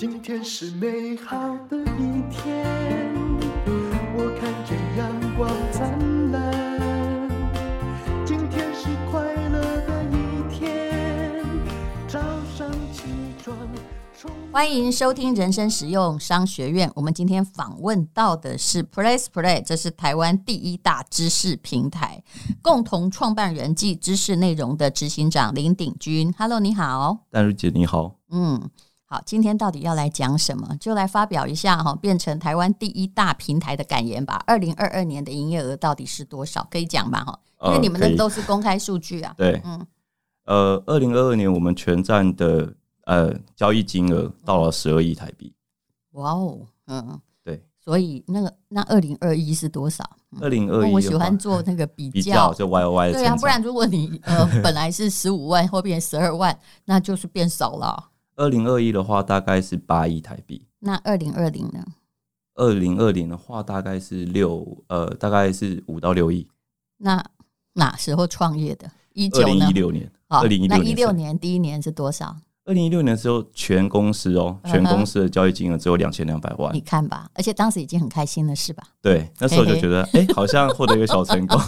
今天是美好的一天，我看见阳光灿烂。今天是快乐的一天，早上起床。欢迎收听人生实用商学院。我们今天访问到的是 PressPlay，这是台湾第一大知识平台，共同创办人暨知识内容的执行长林鼎君。Hello，你好，丹如姐，你好。嗯。好，今天到底要来讲什么？就来发表一下哈，变成台湾第一大平台的感言吧。二零二二年的营业额到底是多少？可以讲吧？哈，因为你们的都是公开数据啊。对，嗯，呃，二零二二年我们全站的呃交易金额到了十二亿台币。哇哦，嗯，对。所以那个那二零二一是多少？二零二一，我喜欢做那个比较，就 Y O Y 的。对啊，不然如果你呃本来是十五万，后变十二万，那就是变少了。二零二一的话，大概是八亿台币。那二零二零呢？二零二零的话，大概是六呃，大概是五到六亿。那哪时候创业的？一九二零一六年。二零一六年。那一六年第一年是多少？二零一六年的时候，全公司哦，全公司的交易金额只有两千两百万。你看吧，而且当时已经很开心了，是吧？对，那时候就觉得，哎、欸，好像获得一个小成功。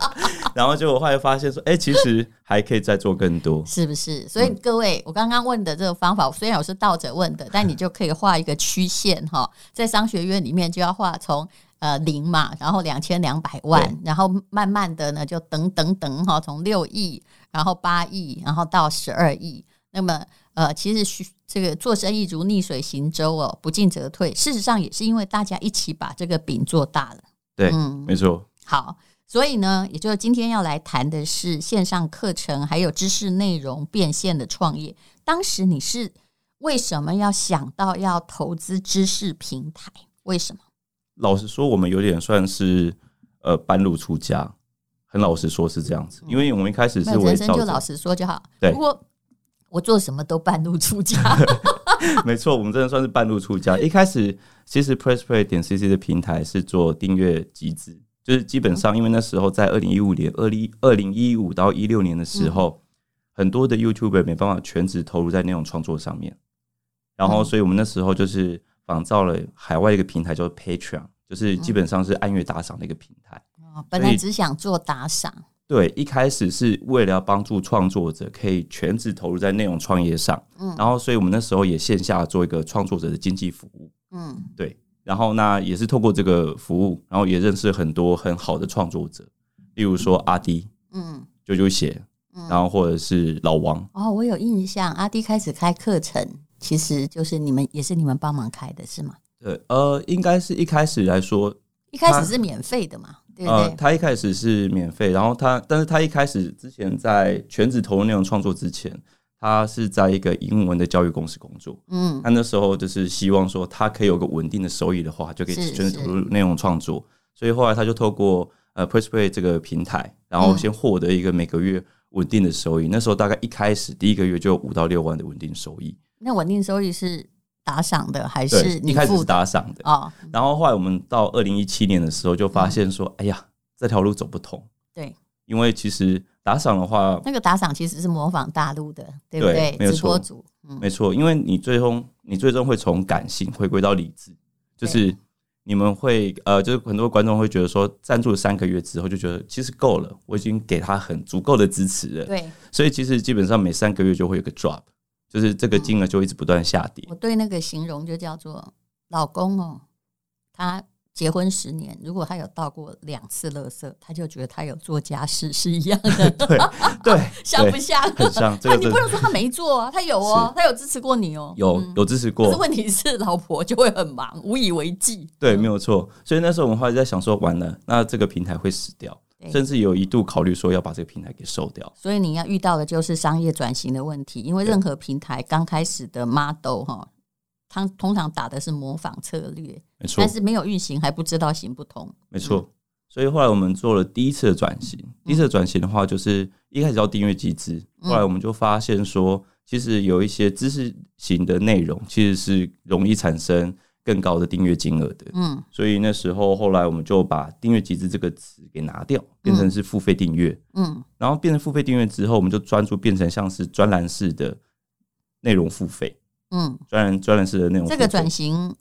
然后结果后来发现说，哎、欸，其实还可以再做更多，是不是？所以各位，嗯、我刚刚问的这个方法，虽然我是倒着问的，但 你就可以画一个曲线哈，在商学院里面就要画从呃零嘛，然后两千两百万，然后慢慢的呢就等等等哈，从六亿，然后八亿，然后到十二亿。那么呃，其实这个做生意如逆水行舟哦，不进则退。事实上也是因为大家一起把这个饼做大了。对，嗯，没错。好。所以呢，也就是今天要来谈的是线上课程还有知识内容变现的创业。当时你是为什么要想到要投资知识平台？为什么？老实说，我们有点算是呃半路出家。很老实说，是这样子，因为我们一开始是人生就老实说就好。对，不过我做什么都半路出家。没错，我们真的算是半路出家。一开始，其实 PressPlay 点 CC 的平台是做订阅集资。就是基本上，因为那时候在二零一五年、二零二零一五到一六年的时候，很多的 YouTuber 没办法全职投入在内容创作上面，然后，所以我们那时候就是仿造了海外一个平台，叫做 Patreon，就是基本上是按月打赏的一个平台。本来只想做打赏，对，一开始是为了要帮助创作者可以全职投入在内容创业上，嗯，然后，所以我们那时候也线下做一个创作者的经济服务，嗯，对。然后那也是透过这个服务，然后也认识很多很好的创作者，例如说阿迪，嗯，啾啾鞋，然后或者是老王。哦，我有印象，阿迪开始开课程，其实就是你们也是你们帮忙开的，是吗？对，呃，应该是一开始来说，一开始是免费的嘛，对对？呃，他一开始是免费，然后他，但是他一开始之前在全职投入内容创作之前。他是在一个英文的教育公司工作，嗯，他那时候就是希望说他可以有个稳定的收益的话，就可以全职投入内容创作。所以后来他就透过呃 PressPlay 这个平台，然后先获得一个每个月稳定的收益。那时候大概一开始第一个月就有五到六万的稳定收益。那稳定收益是打赏的还是你一开始是打赏的哦？然后后来我们到二零一七年的时候就发现说，哎呀，这条路走不通。对，因为其实。打赏的话，那个打赏其实是模仿大陆的，对不对？没错，直播主，嗯，没错，因为你最终你最终会从感性回归到理智，就是你们会呃，就是很多观众会觉得说，赞助三个月之后就觉得其实够了，我已经给他很足够的支持了，对，所以其实基本上每三个月就会有个 drop，就是这个金额就一直不断下跌。我对那个形容就叫做老公哦，他。结婚十年，如果他有到过两次垃圾，他就觉得他有做家事是一样的。对对，像不像？很像。这个你不能说他没做啊，他有哦，他有支持过你哦，有有支持过。可是问题是，老婆就会很忙，无以为继。对，没有错。所以那时候我们后来在想说，完了，那这个平台会死掉，甚至有一度考虑说要把这个平台给收掉。所以你要遇到的就是商业转型的问题，因为任何平台刚开始的 model 哈。它通常打的是模仿策略，没错，但是没有运行还不知道行不通，没错。所以后来我们做了第一次的转型，第一次的转型的话，就是一开始叫订阅集资，后来我们就发现说，其实有一些知识型的内容其实是容易产生更高的订阅金额的，嗯，所以那时候后来我们就把订阅集资这个词给拿掉，变成是付费订阅，嗯，然后变成付费订阅之后，我们就专注变成像是专栏式的内容付费。嗯，专栏专栏式的内容。这个转型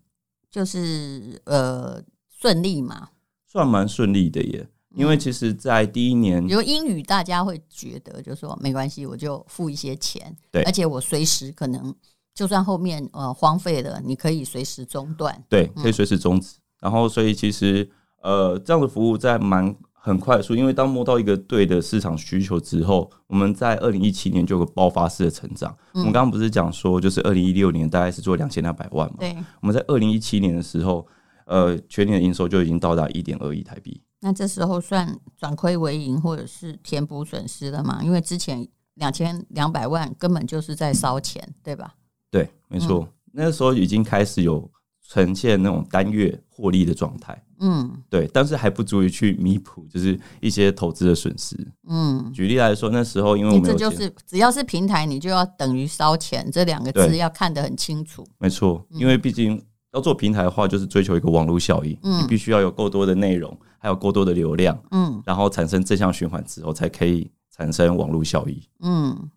就是呃顺利嘛？算蛮顺利的耶，因为其实，在第一年，比如英语，大家会觉得就是说没关系，我就付一些钱，对，而且我随时可能就算后面呃荒废了，你可以随时中断，对，可以随时终止。然后，所以其实呃这样的服务在蛮。很快速，因为当摸到一个对的市场需求之后，我们在二零一七年就有个爆发式的成长。嗯、我们刚刚不是讲说，就是二零一六年大概是做两千两百万嘛？对。我们在二零一七年的时候，呃，全年的营收就已经到达一点二亿台币。那这时候算转亏为盈，或者是填补损失了吗？因为之前两千两百万根本就是在烧钱，对吧？对，没错，嗯、那个时候已经开始有呈现那种单月获利的状态。嗯，对，但是还不足以去弥补，就是一些投资的损失。嗯，举例来说，那时候因为我们这就是只要是平台，你就要等于烧钱，这两个字要看得很清楚。没错，因为毕竟要做平台的话，就是追求一个网络效应，嗯，你必须要有够多的内容，还有够多的流量，嗯，然后产生正向循环之后，才可以产生网络效益。嗯，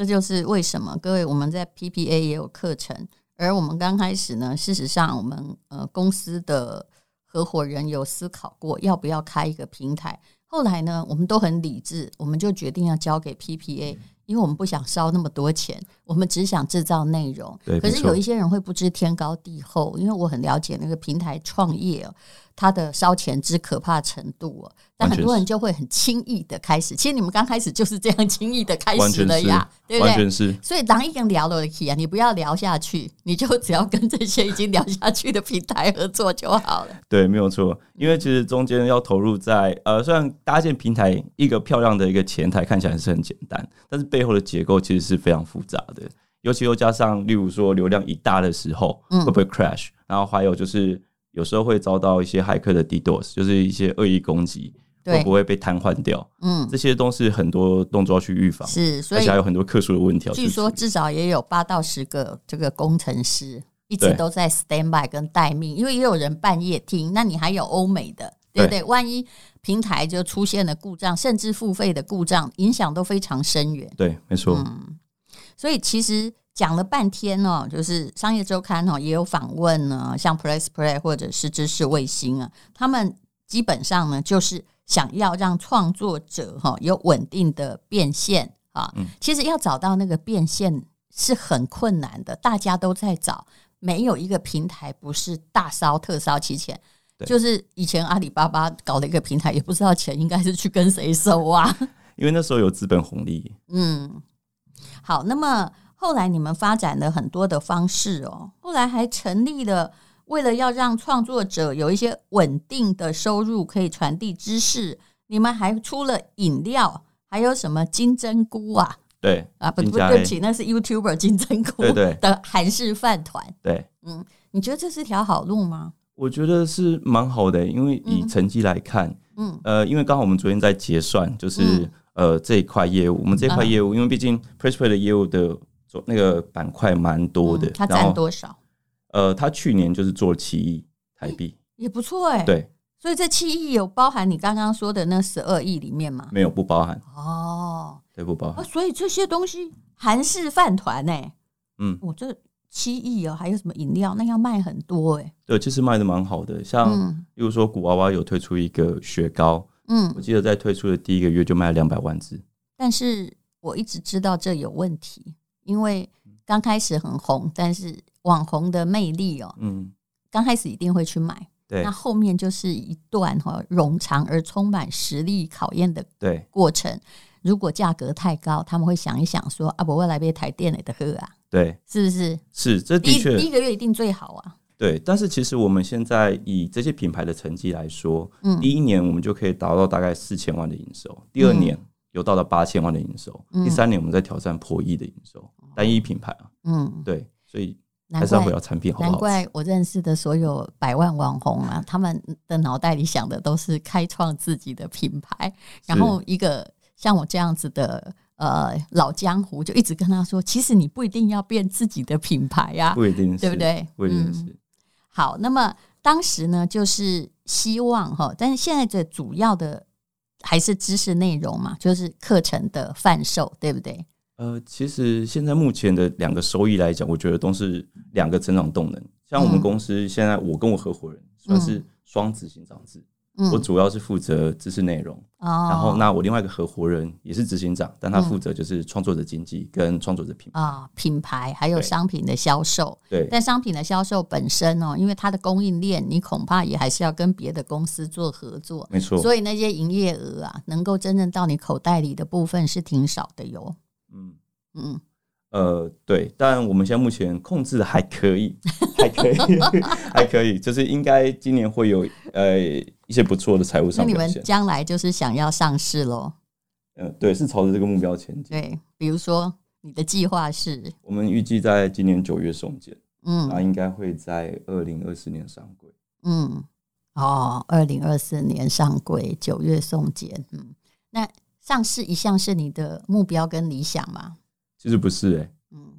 这就是为什么各位我们在 PPA 也有课程，而我们刚开始呢，事实上我们呃公司的。合伙人有思考过要不要开一个平台，后来呢，我们都很理智，我们就决定要交给 PPA，因为我们不想烧那么多钱，我们只想制造内容。可是有一些人会不知天高地厚，因为我很了解那个平台创业。它的烧钱之可怕程度哦，但很多人就会很轻易的开始。其实你们刚开始就是这样轻易的开始了呀，对不对？完全是。所以当一个人聊了起啊，你不要聊下去，你就只要跟这些已经聊下去的平台合作就好了。对，没有错。因为其实中间要投入在呃，虽然搭建平台一个漂亮的一个前台看起来是很简单，但是背后的结构其实是非常复杂的。尤其又加上，例如说流量一大的时候，会不会 crash？嗯，然后还有就是。有时候会遭到一些骇客的 DDoS，就是一些恶意攻击，会不会被瘫痪掉？嗯，这些都是很多动作要去预防，是，所以还有很多特殊的问题。据说至少也有八到十个这个工程师一直都在 stand by 跟待命，因为也有人半夜听。那你还有欧美的，对不对？万一平台就出现了故障，甚至付费的故障，影响都非常深远。对，没错。嗯，所以其实。讲了半天哦，就是商业周刊哦，也有访问呢，像 Press Play 或者是知识卫星啊，他们基本上呢，就是想要让创作者哈有稳定的变现啊。其实要找到那个变现是很困难的，大家都在找，没有一个平台不是大烧特烧其钱。就是以前阿里巴巴搞了一个平台，也不知道钱应该是去跟谁收啊。因为那时候有资本红利。嗯，好，那么。后来你们发展了很多的方式哦，后来还成立了，为了要让创作者有一些稳定的收入，可以传递知识，你们还出了饮料，还有什么金针菇啊？对啊，不不对不起，那是 YouTuber 金针菇 的韩式饭团。对，嗯，你觉得这是条好路吗？我觉得是蛮好的，因为以成绩来看，嗯呃，因为刚好我们昨天在结算，就是、嗯、呃这一块业务，我们这块业务，嗯、因为毕竟 PressPlay 的业务的。做那个板块蛮多的，它占多少？呃，他去年就是做七亿台币，也不错哎。对，所以这七亿有包含你刚刚说的那十二亿里面吗？没有，不包含。哦，对，不包含。所以这些东西韩式饭团呢？嗯，我这七亿哦，还有什么饮料？那要卖很多哎。对，其实卖的蛮好的。像，比如说古娃娃有推出一个雪糕，嗯，我记得在推出的第一个月就卖了两百万只。但是我一直知道这有问题。因为刚开始很红，但是网红的魅力哦，嗯，刚开始一定会去买，对，那后面就是一段哈冗长而充满实力考验的对过程。如果价格太高，他们会想一想说啊，不会来杯台电的喝啊，对，是不是？是，这的确第一个月一定最好啊。对，但是其实我们现在以这些品牌的成绩来说，嗯，第一年我们就可以达到大概四千万的营收，第二年。有到了八千万的营收，嗯、第三年我们在挑战破亿的营收，单一品牌啊，嗯，对，所以还是要回到产品好不好？难怪我认识的所有百万网红啊，他们的脑袋里想的都是开创自己的品牌，然后一个像我这样子的呃老江湖，就一直跟他说，其实你不一定要变自己的品牌呀、啊，不一定是，对不对？不一定是。嗯、好，那么当时呢，就是希望哈，但是现在的主要的。还是知识内容嘛，就是课程的贩售，对不对？呃，其实现在目前的两个收益来讲，我觉得都是两个成长动能。像我们公司现在，我跟我合伙人算是双子型长制。我主要是负责知识内容，嗯、然后那我另外一个合伙人也是执行长，但他负责就是创作者经济跟创作者品牌啊、嗯，品牌还有商品的销售。对，但商品的销售本身哦，因为它的供应链，你恐怕也还是要跟别的公司做合作，没错。所以那些营业额啊，能够真正到你口袋里的部分是挺少的哟。嗯嗯。呃，对，但我们现在目前控制的还可以，还可以，还可以，就是应该今年会有呃一些不错的财务上。那你们将来就是想要上市喽？嗯、呃，对，是朝着这个目标前进。对，比如说你的计划是？我们预计在今年九月送检，嗯，那应该会在二零二四年上柜。嗯，哦，二零二四年上柜，九月送检。嗯，那上市一向是你的目标跟理想吗？其实不是哎、欸，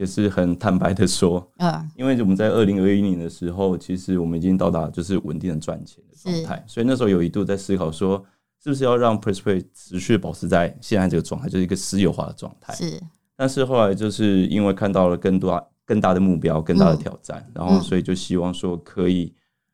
也是很坦白的说，嗯，因为我们在二零二一年的时候，其实我们已经到达就是稳定的赚钱的状态，所以那时候有一度在思考说，是不是要让 PressPlay 持续保持在现在这个状态，就是一个私有化的状态。是，但是后来就是因为看到了更多更大的目标、更大的挑战，然后所以就希望说可以，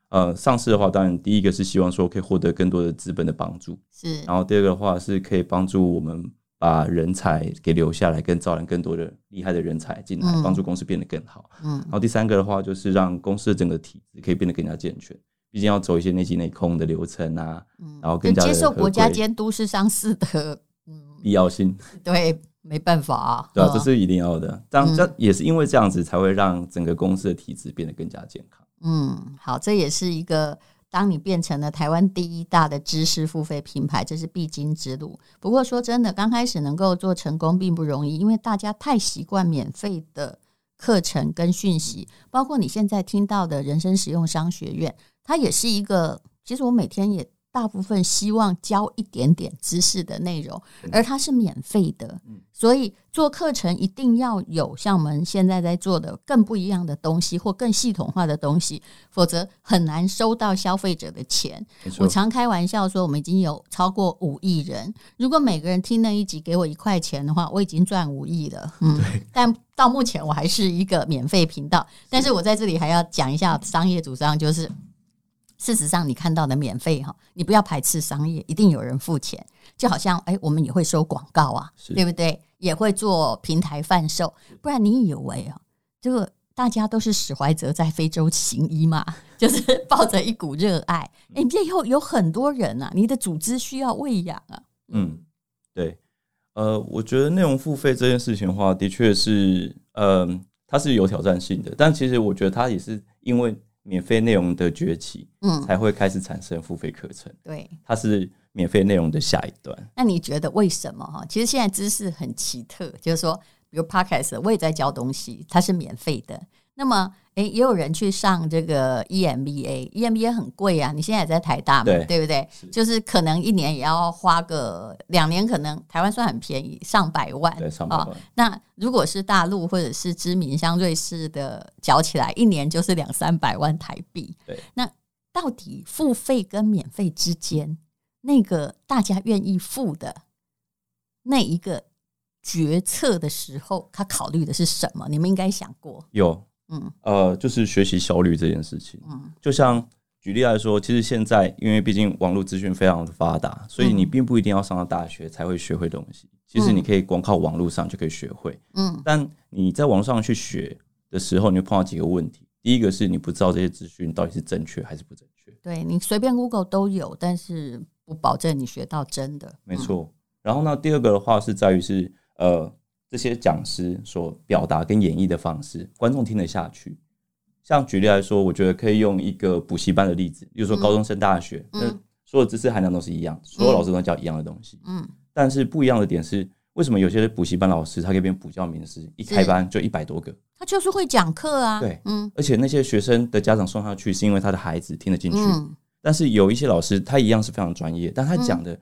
呃，上市的话，当然第一个是希望说可以获得更多的资本的帮助，是，然后第二个的话是可以帮助我们。把人才给留下来，跟招揽更多的厉害的人才进来，帮助公司变得更好。嗯，然后第三个的话，就是让公司的整个体制可以变得更加健全。毕竟要走一些内稽内控的流程啊，嗯，然后更加接受国家监督是上市的，嗯，必要性。对，没办法啊，对啊，这是一定要的。这样，这也是因为这样子才会让整个公司的体制变得更加健康。嗯，好，这也是一个。当你变成了台湾第一大的知识付费品牌，这是必经之路。不过说真的，刚开始能够做成功并不容易，因为大家太习惯免费的课程跟讯息，包括你现在听到的人生实用商学院，它也是一个。其实我每天也。大部分希望教一点点知识的内容，而它是免费的，所以做课程一定要有像我们现在在做的更不一样的东西或更系统化的东西，否则很难收到消费者的钱。我常开玩笑说，我们已经有超过五亿人，如果每个人听那一集给我一块钱的话，我已经赚五亿了。嗯，但到目前我还是一个免费频道，但是我在这里还要讲一下商业主张，就是。事实上，你看到的免费哈，你不要排斥商业，一定有人付钱。就好像哎，我们也会收广告啊，对不对？也会做平台贩售，不然你以为啊，这个大家都是史怀哲在非洲行医嘛？就是抱着一股热爱，哎，背后有很多人啊，你的组织需要喂养啊。嗯，对，呃，我觉得内容付费这件事情的话，的确是，嗯、呃，它是有挑战性的，但其实我觉得它也是因为。免费内容的崛起，嗯，才会开始产生付费课程。对，它是免费内容的下一段。那你觉得为什么哈？其实现在知识很奇特，就是说，比如 Podcast，我也在教东西，它是免费的。那么，诶，也有人去上这个 EMBA，EMBA 很贵啊。你现在也在台大嘛，对，对不对？就是可能一年也要花个两年，可能台湾算很便宜，上百万，对，上百万。哦，那如果是大陆或者是知名像瑞士的，缴起来一年就是两三百万台币。对，那到底付费跟免费之间，那个大家愿意付的那一个决策的时候，他考虑的是什么？你们应该想过有。嗯，呃，就是学习效率这件事情。嗯，就像举例来说，其实现在因为毕竟网络资讯非常的发达，所以你并不一定要上到大学才会学会东西。其实你可以光靠网络上就可以学会。嗯，但你在网上去学的时候，你会碰到几个问题。第一个是你不知道这些资讯到底是正确还是不正确。对，你随便 Google 都有，但是不保证你学到真的。没错。然后呢，第二个的话是在于是呃。这些讲师所表达跟演绎的方式，观众听得下去。像举例来说，我觉得可以用一个补习班的例子，比如说高中升大学，那所有知识含量都是一样，所有老师都教一样的东西。嗯，但是不一样的点是，为什么有些补习班老师他可以变补教名师，一开班就一百多个？他就是会讲课啊。对，嗯，而且那些学生的家长送他去，是因为他的孩子听得进去。但是有一些老师，他一样是非常专业，但他讲的，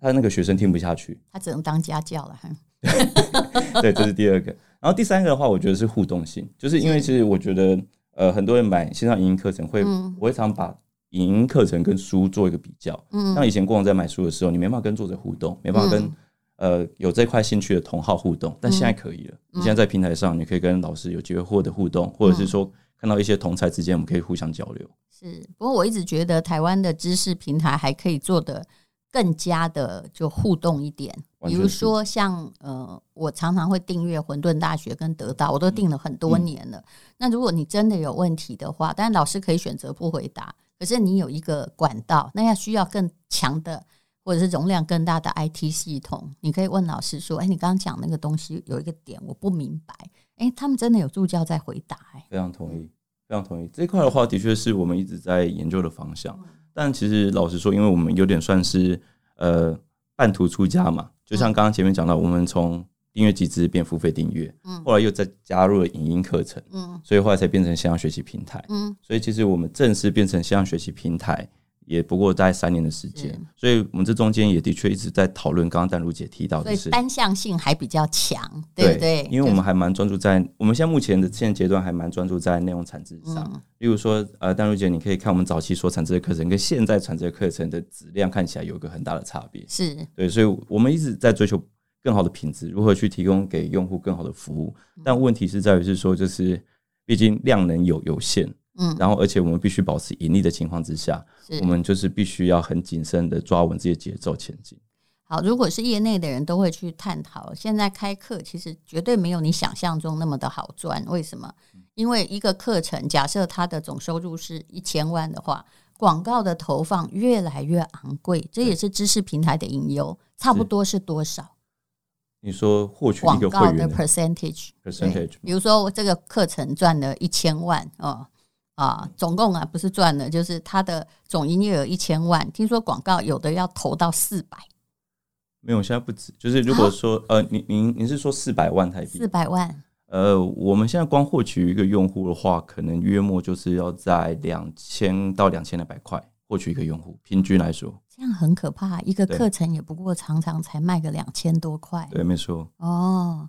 他那个学生听不下去，他只能当家教了。对，这是第二个。然后第三个的话，我觉得是互动性，就是因为其实我觉得，呃，很多人买线上影音课程会，我会常把影音课程跟书做一个比较。嗯，像以前过往在买书的时候，你没办法跟作者互动，没办法跟呃有这块兴趣的同好互动，但现在可以了。嗯、你现在在平台上，你可以跟老师有机会获得互动，嗯、或者是说看到一些同才之间，我们可以互相交流。是，不过我一直觉得台湾的知识平台还可以做得更加的就互动一点，比如说像呃，我常常会订阅混沌大学跟得到，我都订了很多年了。嗯、那如果你真的有问题的话，当然老师可以选择不回答。可是你有一个管道，那要需要更强的或者是容量更大的 IT 系统，你可以问老师说：“哎，你刚刚讲那个东西有一个点我不明白。”哎，他们真的有助教在回答。哎，非常同意，非常同意。这块的话，的确是我们一直在研究的方向。但其实老实说，因为我们有点算是呃半途出家嘛，就像刚刚前面讲到，我们从订阅集资变付费订阅，嗯，后来又再加入了影音课程，嗯，所以后来才变成线上学习平台，嗯，所以其实我们正式变成线上学习平台，也不过大概三年的时间，所以我们这中间也的确一直在讨论。刚刚淡如姐提到的是单向性还比较强，对不对？因为我们还蛮专注在我们现在目前的现阶段还蛮专注在内容产值上，例如说，呃，淡如姐，你可以看我们早期所产值的课程跟现在产值的课程的质量看起来有一个很大的差别，是对，所以我们一直在追求。更好的品质，如何去提供给用户更好的服务？但问题是在于是说，就是毕竟量能有有限，嗯，然后而且我们必须保持盈利的情况之下，我们就是必须要很谨慎的抓稳这些节奏前进。好，如果是业内的人都会去探讨，现在开课其实绝对没有你想象中那么的好赚。为什么？因为一个课程假设它的总收入是一千万的话，广告的投放越来越昂贵，这也是知识平台的隐忧。差不多是多少？你说获取一个会员的 percentage，percentage，比如说我这个课程赚了一千万哦啊，总共啊不是赚了，就是他的总营业额一千万。听说广告有的要投到四百，没有，现在不止。就是如果说、啊、呃，您您您是说四百万台币？四百万？呃，我们现在光获取一个用户的话，可能约莫就是要在两千到两千两百块获取一个用户，平均来说。这样很可怕，一个课程也不过常常才卖个两千多块。对，没错。哦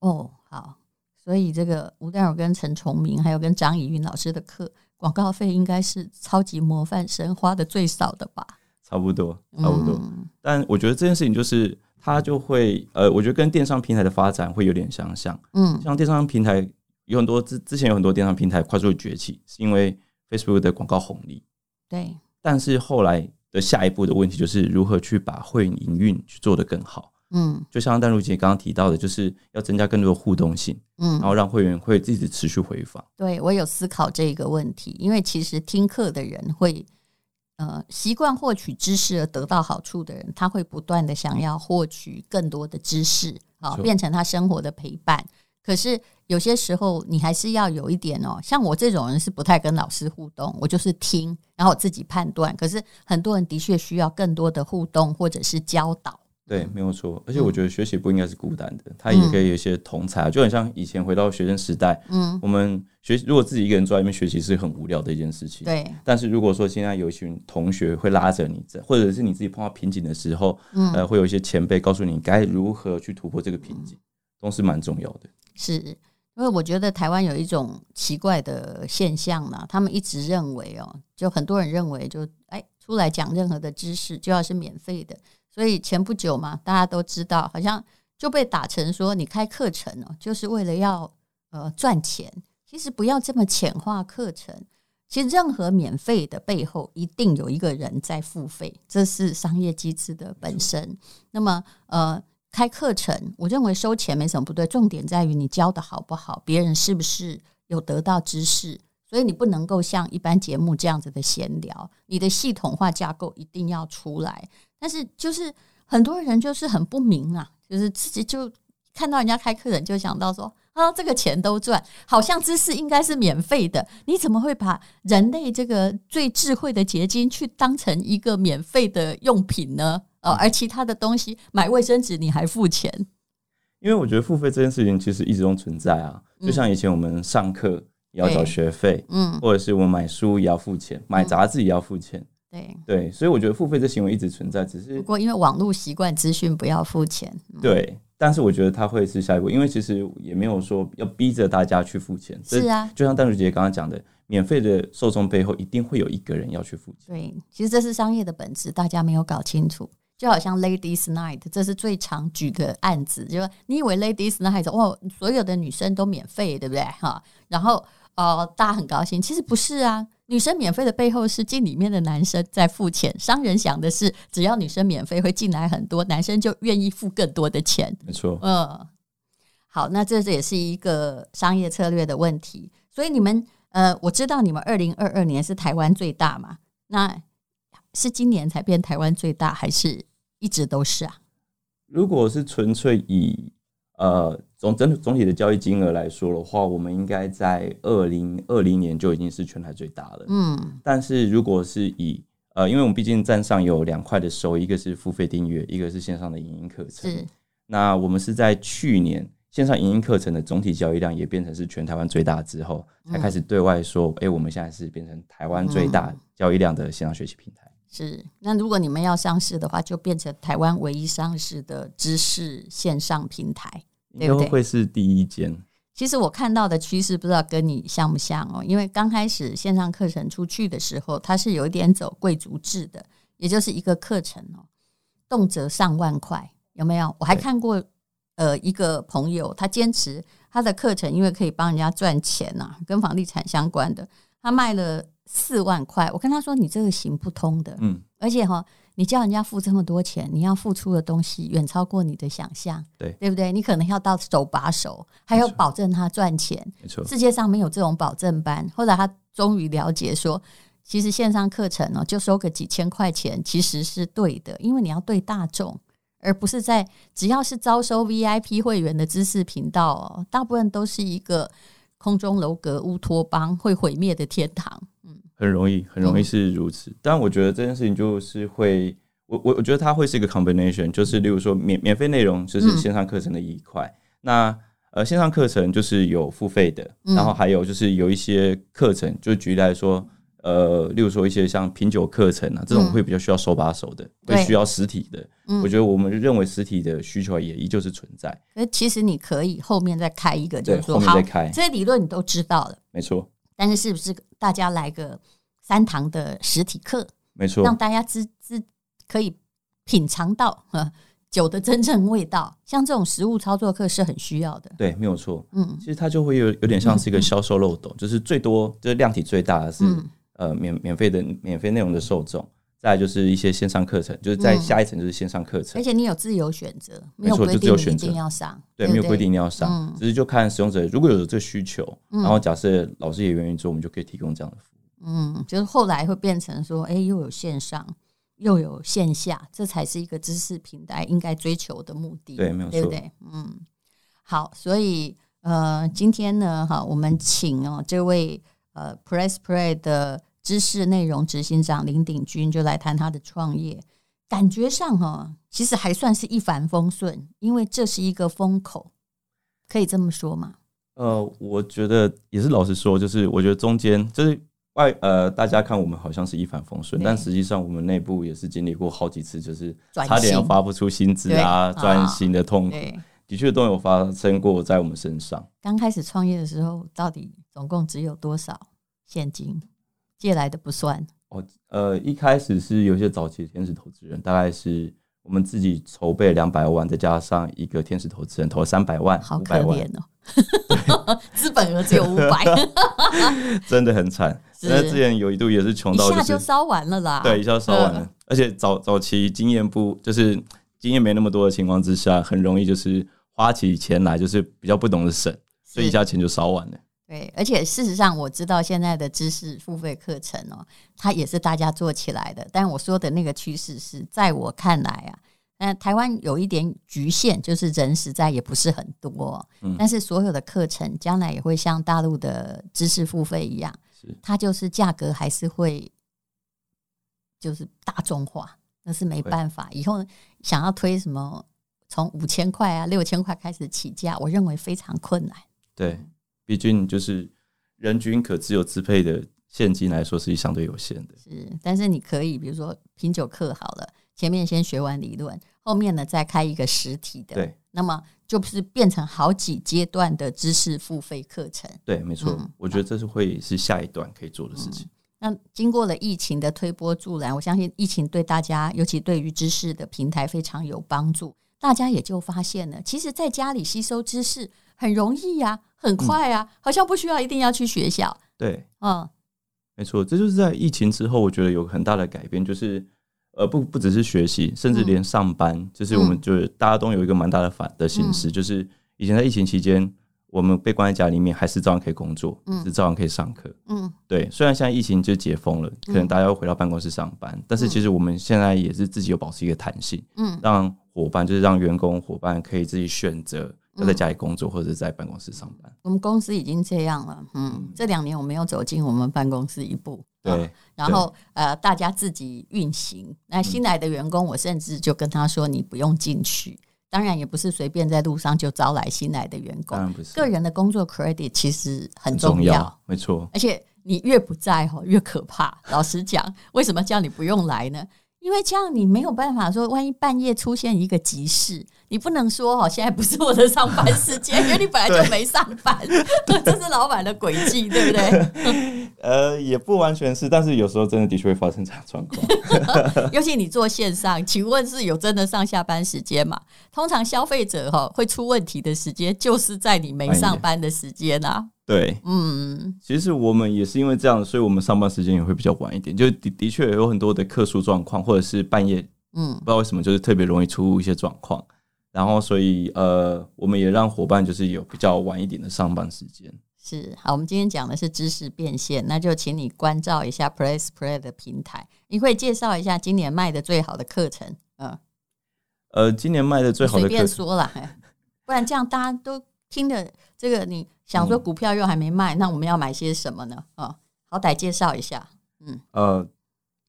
哦，好，所以这个吴淡如跟陈崇明，还有跟张以云老师的课，广告费应该是超级模范生花的最少的吧？差不多，差不多。嗯、但我觉得这件事情就是，它就会呃，我觉得跟电商平台的发展会有点相像。嗯，像电商平台有很多之之前有很多电商平台快速崛起，是因为 Facebook 的广告红利。对，但是后来。的下一步的问题就是如何去把会营运去做得更好。嗯，就像淡如姐刚刚提到的，就是要增加更多的互动性，嗯，然后让会员会自己持续回访。对，我有思考这个问题，因为其实听课的人会，呃，习惯获取知识而得到好处的人，他会不断的想要获取更多的知识，啊，变成他生活的陪伴。可是有些时候，你还是要有一点哦。像我这种人是不太跟老师互动，我就是听，然后我自己判断。可是很多人的确需要更多的互动或者是教导。对，没有错。而且我觉得学习不应该是孤单的，他也可以有一些同才，就很像以前回到学生时代。嗯，我们学习如果自己一个人坐在那边学习是很无聊的一件事情。对。但是如果说现在有一群同学会拉着你，或者是你自己碰到瓶颈的时候，嗯，呃，会有一些前辈告诉你该如何去突破这个瓶颈，都是蛮重要的。是，因为我觉得台湾有一种奇怪的现象呢，他们一直认为哦，就很多人认为就，就哎出来讲任何的知识就要是免费的，所以前不久嘛，大家都知道，好像就被打成说你开课程哦，就是为了要呃赚钱。其实不要这么浅化课程，其实任何免费的背后一定有一个人在付费，这是商业机制的本身。那么呃。开课程，我认为收钱没什么不对，重点在于你教的好不好，别人是不是有得到知识。所以你不能够像一般节目这样子的闲聊，你的系统化架构一定要出来。但是就是很多人就是很不明啊，就是自己就看到人家开课人就想到说啊，这个钱都赚，好像知识应该是免费的，你怎么会把人类这个最智慧的结晶去当成一个免费的用品呢？哦，而其他的东西，买卫生纸你还付钱？因为我觉得付费这件事情其实一直都存在啊，就像以前我们上课也要缴学费，嗯，或者是我们买书也要付钱，买杂志也要付钱，对对，所以我觉得付费这行为一直存在，只是不过因为网络习惯资讯不要付钱，对，但是我觉得它会是下一步，因为其实也没有说要逼着大家去付钱，是啊，就像淡如姐刚刚讲的，免费的受众背后一定会有一个人要去付钱，对，其实这是商业的本质，大家没有搞清楚。就好像 Ladies Night，这是最常举的案子，就你以为 Ladies Night 哦，所有的女生都免费，对不对？哈，然后呃，大家很高兴，其实不是啊，女生免费的背后是进里面的男生在付钱。商人想的是，只要女生免费，会进来很多男生就愿意付更多的钱。没错，嗯，好，那这也是一个商业策略的问题。所以你们呃，我知道你们二零二二年是台湾最大嘛？那是今年才变台湾最大，还是？一直都是啊。如果是纯粹以呃总整总体的交易金额来说的话，我们应该在二零二零年就已经是全台最大了。嗯，但是如果是以呃，因为我们毕竟站上有两块的收益，一个是付费订阅，一个是线上的影音课程。是。那我们是在去年线上影音课程的总体交易量也变成是全台湾最大之后，才开始对外说，哎、嗯欸，我们现在是变成台湾最大交易量的线上学习平台。是，那如果你们要上市的话，就变成台湾唯一上市的知识线上平台，对不对？会是第一间。其实我看到的趋势，不知道跟你像不像哦？因为刚开始线上课程出去的时候，它是有一点走贵族制的，也就是一个课程哦，动辄上万块，有没有？我还看过呃一个朋友，他坚持他的课程，因为可以帮人家赚钱呐、啊，跟房地产相关的，他卖了。四万块，我跟他说：“你这个行不通的，嗯，而且哈，你叫人家付这么多钱，你要付出的东西远超过你的想象，对，对不对？你可能要到手把手，还要保证他赚钱，没错，世界上没有这种保证班。后来他终于了解说，其实线上课程呢，就收个几千块钱，其实是对的，因为你要对大众，而不是在只要是招收 VIP 会员的知识频道哦，大部分都是一个空中楼阁、乌托邦，会毁灭的天堂。”很容易，很容易是如此。但我觉得这件事情就是会，我我我觉得它会是一个 combination，就是例如说免免费内容就是线上课程的一块，那呃线上课程就是有付费的，然后还有就是有一些课程，就举例来说，呃，例如说一些像品酒课程啊，这种会比较需要手把手的，会需要实体的。我觉得我们认为实体的需求也依旧是存在。那其实你可以后面再开一个，就是说好，这些理论你都知道了，没错。但是是不是大家来个三堂的实体课？没错，让大家知知可以品尝到 酒的真正味道。像这种实物操作课是很需要的。对，没有错。嗯，其实它就会有有点像是一个销售漏斗，嗯、就是最多就是量体最大的是、嗯、呃免免费的免费内容的受众。再就是一些线上课程，就是在下一层就是线上课程、嗯，而且你有自由选择，没有规定你一定要上，对，没有规定一定要上，嗯、只是就看使用者如果有这个需求，嗯、然后假设老师也愿意做，我们就可以提供这样的服务。嗯，就是后来会变成说，哎、欸，又有线上，又有线下，这才是一个知识平台应该追求的目的，对，没有错，对不对？嗯，好，所以呃，今天呢，哈，我们请哦这位呃 Pressplay 的。知识内容执行长林鼎军就来谈他的创业，感觉上哈，其实还算是一帆风顺，因为这是一个风口，可以这么说吗？呃，我觉得也是，老实说，就是我觉得中间就是外呃，大家看我们好像是一帆风顺，但实际上我们内部也是经历过好几次，就是差点要发不出薪资啊，转型的痛苦，的确都有发生过在我们身上。刚开始创业的时候，到底总共只有多少现金？借来的不算哦，呃，一开始是有些早期的天使投资人，大概是我们自己筹备两百万，再加上一个天使投资人投了三百万，好可怜哦，资本额只有五百，真的很惨。那之前有一度也是穷到、就是、一下就烧完了啦，对，一下烧完了，嗯、而且早早期经验不就是经验没那么多的情况之下，很容易就是花起钱来就是比较不懂得省，所以一下钱就烧完了。对，而且事实上，我知道现在的知识付费课程哦，它也是大家做起来的。但我说的那个趋势是在我看来啊，那台湾有一点局限，就是人实在也不是很多。嗯，但是所有的课程将来也会像大陆的知识付费一样，是它就是价格还是会就是大众化，那是没办法。以后想要推什么从五千块啊、六千块开始起价，我认为非常困难。对。毕竟就是人均可自由支配的现金来说是相对有限的。是，但是你可以比如说品酒课好了，前面先学完理论，后面呢再开一个实体的。对，那么就是变成好几阶段的知识付费课程。对，没错，嗯、我觉得这是会是下一段可以做的事情。那经过了疫情的推波助澜，我相信疫情对大家，尤其对于知识的平台非常有帮助。大家也就发现了，其实在家里吸收知识很容易呀、啊，很快啊，嗯、好像不需要一定要去学校。对，嗯，没错，这就是在疫情之后，我觉得有很大的改变，就是呃，不不只是学习，甚至连上班，嗯、就是我们就是大家都有一个蛮大的反的形式，嗯、就是以前在疫情期间。我们被关在家里面，还是照样可以工作，嗯，是照样可以上课，嗯，对。虽然现在疫情就解封了，可能大家要回到办公室上班，嗯、但是其实我们现在也是自己有保持一个弹性，嗯，让伙伴就是让员工伙伴可以自己选择要在家里工作，或者在办公室上班。我们公司已经这样了，嗯，这两年我没有走进我们办公室一步，对。然后呃，大家自己运行。那新来的员工，我甚至就跟他说：“你不用进去。”当然也不是随便在路上就招来新来的员工，当然不是。个人的工作 credit 其实很重要，重要，没错。而且你越不在乎越可怕。老实讲，为什么叫你不用来呢？因为这样你没有办法说，万一半夜出现一个急事，你不能说哦，现在不是我的上班时间，因为你本来就没上班，这是老板的诡计，对不对？呃，也不完全是，但是有时候真的的确会发生这样状况。尤其你做线上，请问是有真的上下班时间吗？通常消费者哈会出问题的时间，就是在你没上班的时间啊。对，嗯，其实我们也是因为这样，所以我们上班时间也会比较晚一点。就的的确有很多的特殊状况，或者是半夜，嗯，不知道为什么就是特别容易出入一些状况。然后，所以呃，我们也让伙伴就是有比较晚一点的上班时间。是，好，我们今天讲的是知识变现，那就请你关照一下 PressPlay 的平台，你会介绍一下今年卖的最好的课程？嗯，呃，今年卖的最好的课程，随便说啦，不然这样大家都听的这个你。想说股票又还没卖，嗯、那我们要买些什么呢？哦，好歹介绍一下。嗯，呃，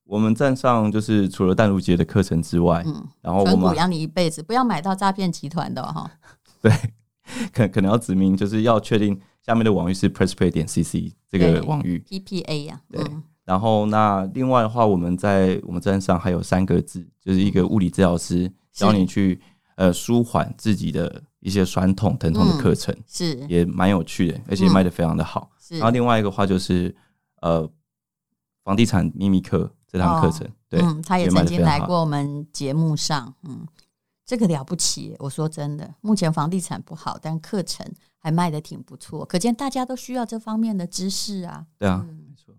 我们站上就是除了淡如姐的课程之外，嗯，然后我们养你一辈子，不要买到诈骗集团的哈。对，可可能要指明，就是要确定下面的网域是 PressPlay 点 CC 这个网域 PPA 呀。对，嗯、然后那另外的话，我们在我们站上还有三个字，就是一个物理治疗师教你去呃舒缓自己的。一些酸痛疼痛的课程、嗯、是也蛮有趣的，而且卖的非常的好。嗯、然后另外一个话就是呃房地产秘密课这堂课程，哦、对，嗯，他也曾经来过我们节目上，嗯，这个了不起。我说真的，目前房地产不好，但课程还卖的挺不错，可见大家都需要这方面的知识啊。对啊，嗯、没错。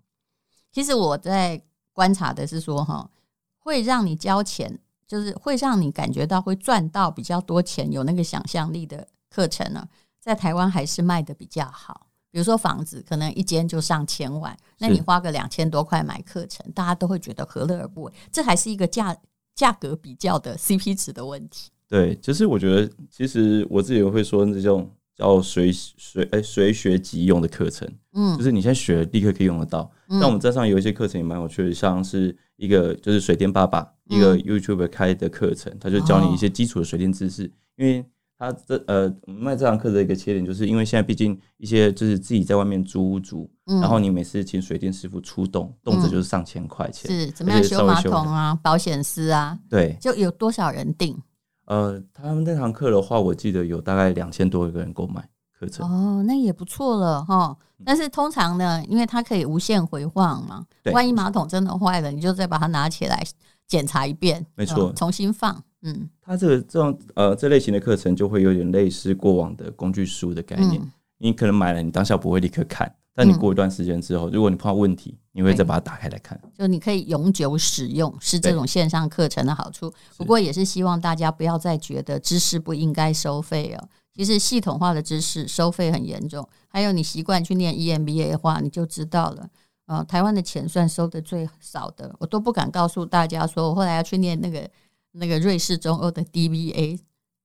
其实我在观察的是说，哈，会让你交钱。就是会让你感觉到会赚到比较多钱，有那个想象力的课程呢，在台湾还是卖的比较好。比如说房子，可能一间就上千万，那你花个两千多块买课程，大家都会觉得何乐而不为？这还是一个价价格比较的 CP 值的问题。对，就是我觉得，其实我自己也会说这种叫随随哎随学即用的课程，嗯，就是你先学，立刻可以用得到。那、嗯、我们站上有一些课程也蛮有趣的，像是一个就是水电爸爸。一个 YouTube 开的课程，他就教你一些基础的水电知识。因为他这呃卖这堂课的一个缺点，就是因为现在毕竟一些就是自己在外面租屋住，然后你每次请水电师傅出动，动辄就是上千块钱。是怎么样修马桶啊？保险丝啊？对，就有多少人订？呃，他们那堂课的话，我记得有大概两千多个人购买课程。哦，那也不错了哈。但是通常呢，因为它可以无限回放嘛，万一马桶真的坏了，你就再把它拿起来。检查一遍，没错，重新放。嗯，它这个这种呃这类型的课程就会有点类似过往的工具书的概念。嗯、你可能买了，你当下不会立刻看，但你过一段时间之后，嗯、如果你碰到问题，你会再把它打开来看。就你可以永久使用，是这种线上课程的好处。不过也是希望大家不要再觉得知识不应该收费哦。其实系统化的知识收费很严重，还有你习惯去念 EMBA 的话，你就知道了。啊、呃，台湾的钱算收的最少的，我都不敢告诉大家说，我后来要去念那个那个瑞士中欧的 DBA，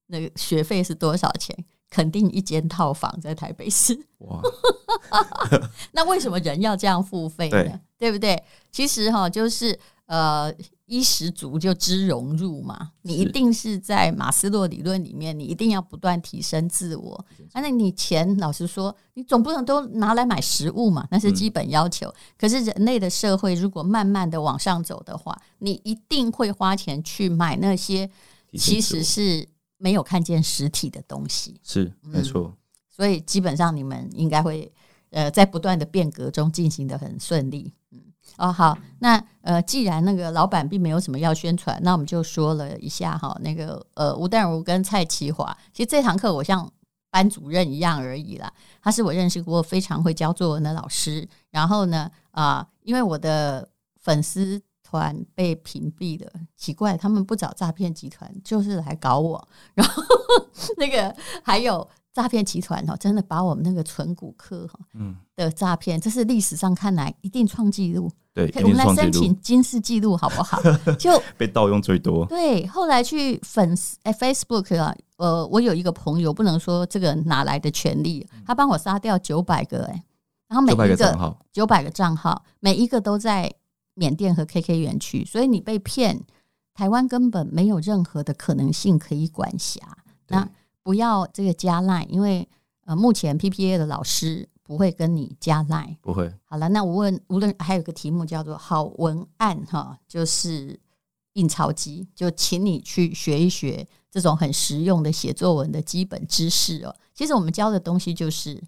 那个学费是多少钱？肯定一间套房在台北市。哇！那为什么人要这样付费呢？对，对不对？其实哈，就是呃。衣食足就知荣辱嘛，你一定是在马斯洛理论里面，你一定要不断提升自我。那你钱，老实说，你总不能都拿来买食物嘛，那是基本要求。可是人类的社会如果慢慢的往上走的话，你一定会花钱去买那些其实是没有看见实体的东西。是没错，所以基本上你们应该会呃在不断的变革中进行的很顺利。嗯哦，好，那呃，既然那个老板并没有什么要宣传，那我们就说了一下哈，那个呃，吴淡如跟蔡淇华，其实这堂课我像班主任一样而已啦。他是我认识过非常会教作文的老师。然后呢，啊、呃，因为我的粉丝团被屏蔽了，奇怪，他们不找诈骗集团，就是来搞我。然后 那个还有。诈骗集团哦，真的把我们那个存股课哈，嗯，的诈骗，这是历史上看来一定创纪录。对，我们来申请金氏纪录好不好？就 被盗用最多。对，后来去粉丝哎，Facebook 啊，呃，我有一个朋友，不能说这个哪来的权利，他帮我杀掉九百个哎，然后每一个九百个账号，每一个都在缅甸和 KK 园区，所以你被骗，台湾根本没有任何的可能性可以管辖。那不要这个加 line，因为呃，目前 PPA 的老师不会跟你加 line，不会。好了，那无论无论还有个题目叫做好文案哈，就是印钞机，就请你去学一学这种很实用的写作文的基本知识哦。其实我们教的东西就是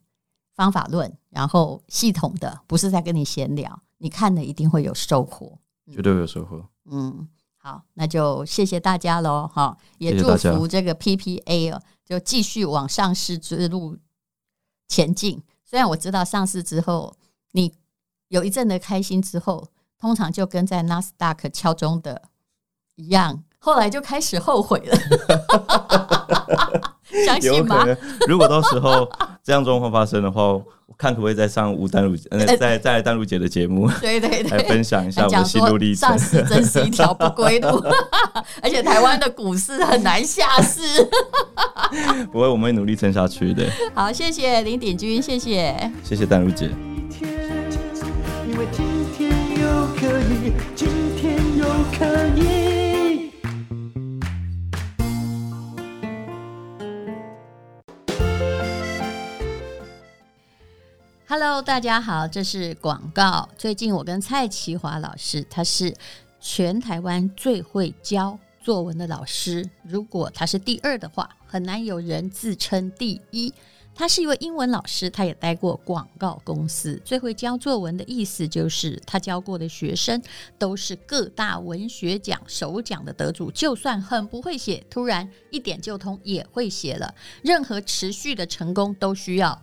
方法论，然后系统的，不是在跟你闲聊，你看了一定会有收获，绝对会有收获。嗯。好，那就谢谢大家喽，哈，也祝福这个 PPA 哦，就继续往上市之路前进。虽然我知道上市之后，你有一阵的开心之后，通常就跟在纳斯达克敲钟的一样，后来就开始后悔了。相信吗？如果到时候这样状况发生的话。看可不可以再上吴丹如，呃，再再来丹如姐的节目，对对对，来分享一下 我们心路历程。上市真是一条不归路，而且台湾的股市很难下市。不会，我们会努力撑下去的。好，谢谢林鼎君，谢谢，谢谢丹如姐。因为今天又可以，今天又可以。Hello，大家好，这是广告。最近我跟蔡淇华老师，他是全台湾最会教作文的老师。如果他是第二的话，很难有人自称第一。他是一位英文老师，他也待过广告公司。最会教作文的意思就是，他教过的学生都是各大文学奖首奖的得主。就算很不会写，突然一点就通，也会写了。任何持续的成功都需要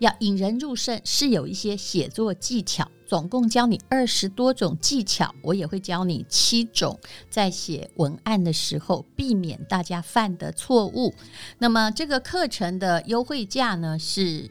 要引人入胜，是有一些写作技巧。总共教你二十多种技巧，我也会教你七种，在写文案的时候避免大家犯的错误。那么这个课程的优惠价呢是。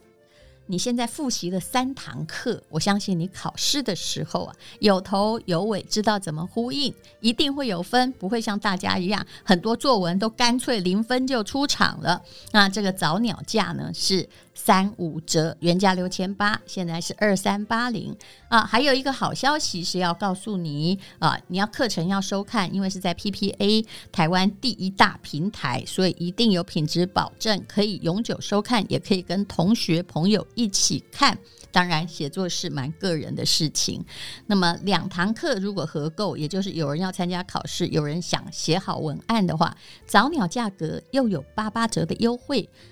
你现在复习了三堂课，我相信你考试的时候啊，有头有尾，知道怎么呼应，一定会有分，不会像大家一样，很多作文都干脆零分就出场了。那这个早鸟价呢是三五折，原价六千八，现在是二三八零啊。还有一个好消息是要告诉你啊，你要课程要收看，因为是在 PPA 台湾第一大平台，所以一定有品质保证，可以永久收看，也可以跟同学朋友一起看。当然，写作是蛮个人的事情。那么两堂课如果合购，也就是有人要参加考试，有人想写好文案的话，早鸟价格又有八八折的优惠。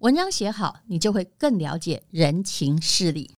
文章写好，你就会更了解人情事理。